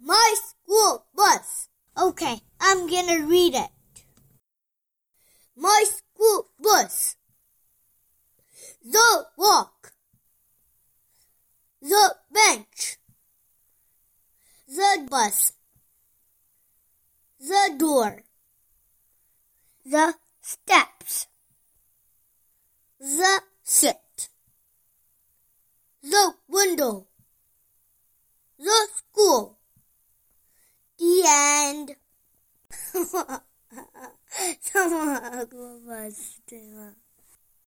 My school bus. Okay, I'm gonna read it. My school bus. The walk. The bench. The bus. The door. The steps. The sit. The window. 我 啊这么多粉丝对吗